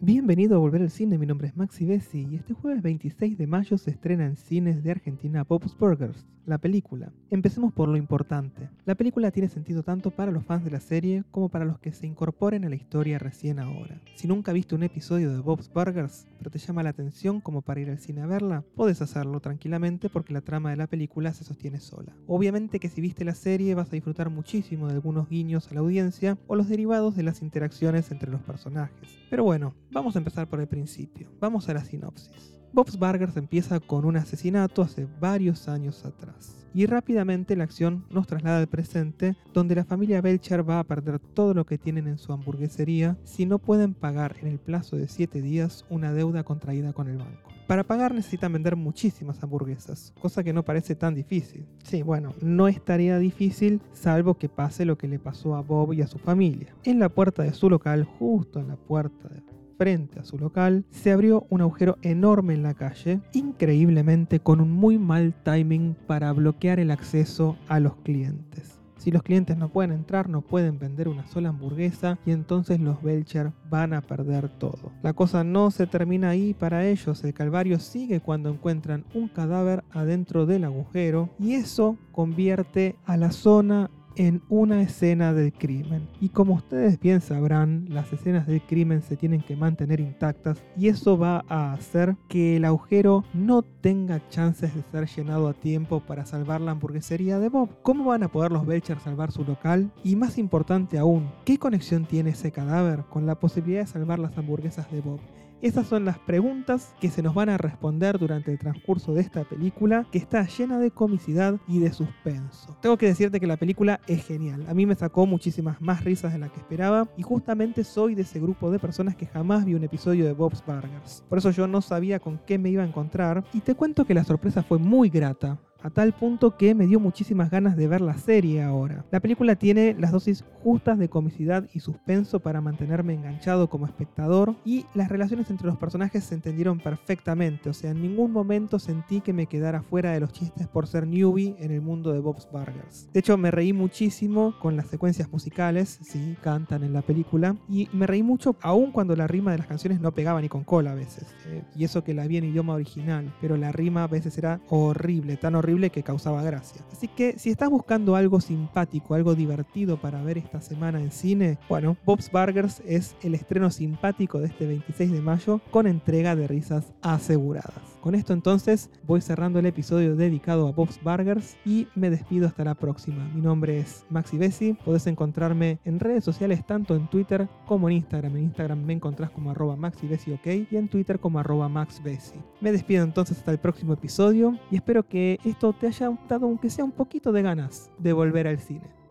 Bienvenido a Volver al Cine, mi nombre es Maxi Bessi y este jueves 26 de mayo se estrena en cines de Argentina Pop's Burgers, la película. Empecemos por lo importante. La película tiene sentido tanto para los fans de la serie como para los que se incorporen a la historia recién ahora. Si nunca viste un episodio de Bob's Burgers, pero te llama la atención como para ir al cine a verla, puedes hacerlo tranquilamente porque la trama de la película se sostiene sola. Obviamente que si viste la serie vas a disfrutar muchísimo de algunos guiños a la audiencia o los derivados de las interacciones entre los personajes. Pero bueno, vamos a empezar por el principio. Vamos a la sinopsis. Bob's Burgers empieza con un asesinato hace varios años atrás. Y rápidamente la acción nos traslada al presente, donde la familia Belcher va a perder todo lo que tienen en su hamburguesería si no pueden pagar en el plazo de 7 días una deuda contraída con el banco. Para pagar necesitan vender muchísimas hamburguesas, cosa que no parece tan difícil. Sí, bueno, no es tarea difícil salvo que pase lo que le pasó a Bob y a su familia. En la puerta de su local, justo en la puerta frente a su local, se abrió un agujero enorme en la calle, increíblemente con un muy mal timing para bloquear el acceso a los clientes. Si los clientes no pueden entrar, no pueden vender una sola hamburguesa y entonces los Belcher van a perder todo. La cosa no se termina ahí para ellos, el calvario sigue cuando encuentran un cadáver adentro del agujero y eso convierte a la zona en una escena del crimen. Y como ustedes bien sabrán, las escenas del crimen se tienen que mantener intactas y eso va a hacer que el agujero no tenga chances de ser llenado a tiempo para salvar la hamburguesería de Bob. ¿Cómo van a poder los Belcher salvar su local? Y más importante aún, ¿qué conexión tiene ese cadáver con la posibilidad de salvar las hamburguesas de Bob? Esas son las preguntas que se nos van a responder durante el transcurso de esta película, que está llena de comicidad y de suspenso. Tengo que decirte que la película es genial. A mí me sacó muchísimas más risas de las que esperaba y justamente soy de ese grupo de personas que jamás vi un episodio de Bob's Burgers. Por eso yo no sabía con qué me iba a encontrar y te cuento que la sorpresa fue muy grata a tal punto que me dio muchísimas ganas de ver la serie ahora. La película tiene las dosis justas de comicidad y suspenso para mantenerme enganchado como espectador y las relaciones entre los personajes se entendieron perfectamente, o sea, en ningún momento sentí que me quedara fuera de los chistes por ser newbie en el mundo de Bob's Burgers. De hecho, me reí muchísimo con las secuencias musicales, sí, cantan en la película, y me reí mucho aún cuando la rima de las canciones no pegaba ni con cola a veces, eh, y eso que la vi en idioma original, pero la rima a veces era horrible, tan horrible que causaba gracia. Así que si estás buscando algo simpático, algo divertido para ver esta semana en cine, bueno, Bob's Burgers es el estreno simpático de este 26 de mayo con entrega de risas aseguradas. Con esto entonces voy cerrando el episodio dedicado a Bob's Burgers y me despido hasta la próxima. Mi nombre es Maxi Bessi, podés encontrarme en redes sociales tanto en Twitter como en Instagram. En Instagram me encontrás como arroba OK y en Twitter como arroba maxbessi. Me despido entonces hasta el próximo episodio y espero que esto te haya dado aunque sea un poquito de ganas de volver al cine.